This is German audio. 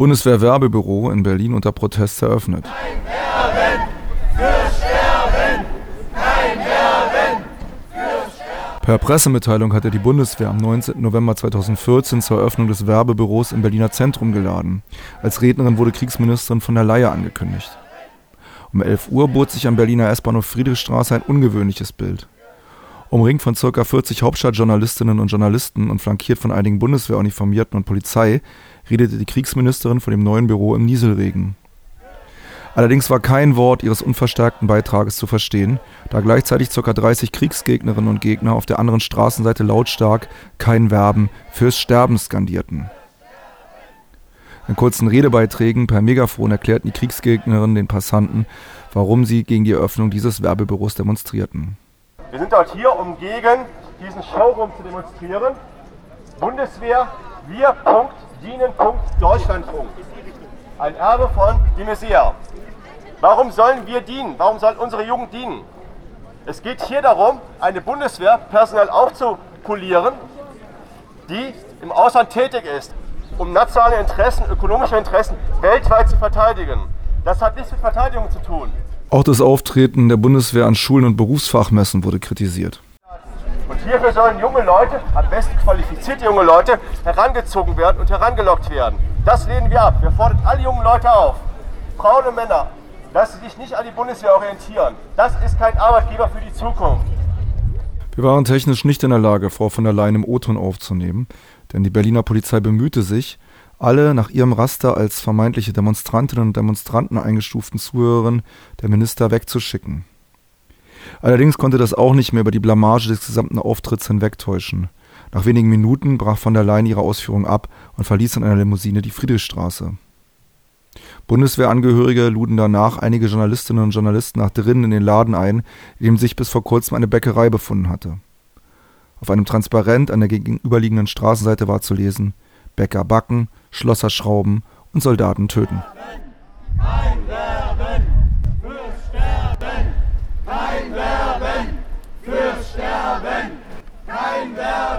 Bundeswehr-Werbebüro in Berlin unter Protest eröffnet. Sterben! Per Pressemitteilung hatte die Bundeswehr am 19. November 2014 zur Eröffnung des Werbebüros im Berliner Zentrum geladen. Als Rednerin wurde Kriegsministerin von der Leyen angekündigt. Um 11 Uhr bot sich am Berliner S-Bahnhof Friedrichstraße ein ungewöhnliches Bild. Umringt von ca. 40 Hauptstadtjournalistinnen und Journalisten und flankiert von einigen Bundeswehruniformierten und Polizei redete die Kriegsministerin von dem neuen Büro im Nieselregen. Allerdings war kein Wort ihres unverstärkten Beitrages zu verstehen, da gleichzeitig ca. 30 Kriegsgegnerinnen und Gegner auf der anderen Straßenseite lautstark kein Werben fürs Sterben skandierten. In kurzen Redebeiträgen per Megafon erklärten die Kriegsgegnerinnen den Passanten, warum sie gegen die Eröffnung dieses Werbebüros demonstrierten. Wir sind heute hier, um gegen diesen Showroom zu demonstrieren. Bundeswehr, wir, Punkt, dienen, Punkt, Deutschland, Punkt. Ein Erbe von de Maizière. Warum sollen wir dienen? Warum soll unsere Jugend dienen? Es geht hier darum, eine Bundeswehr personell aufzupolieren, die im Ausland tätig ist, um nationale Interessen, ökonomische Interessen weltweit zu verteidigen. Das hat nichts mit Verteidigung zu tun. Auch das Auftreten der Bundeswehr an Schulen und Berufsfachmessen wurde kritisiert. Und hierfür sollen junge Leute, am besten qualifizierte junge Leute, herangezogen werden und herangelockt werden. Das lehnen wir ab. Wir fordern alle jungen Leute auf, Frauen und Männer, dass sie sich nicht an die Bundeswehr orientieren. Das ist kein Arbeitgeber für die Zukunft. Wir waren technisch nicht in der Lage, Frau von der Leyen im O-Ton aufzunehmen, denn die Berliner Polizei bemühte sich, alle nach ihrem Raster als vermeintliche Demonstrantinnen und Demonstranten eingestuften Zuhörerinnen der Minister wegzuschicken. Allerdings konnte das auch nicht mehr über die Blamage des gesamten Auftritts hinwegtäuschen. Nach wenigen Minuten brach von der Leyen ihre Ausführung ab und verließ in einer Limousine die Friedrichstraße. Bundeswehrangehörige luden danach einige Journalistinnen und Journalisten nach drinnen in den Laden ein, in dem sich bis vor kurzem eine Bäckerei befunden hatte. Auf einem Transparent an der gegenüberliegenden Straßenseite war zu lesen: Bäcker backen, Schlosser schrauben und Soldaten töten. Kein Werben fürs Sterben! Kein Werben fürs Sterben! Kein Werben!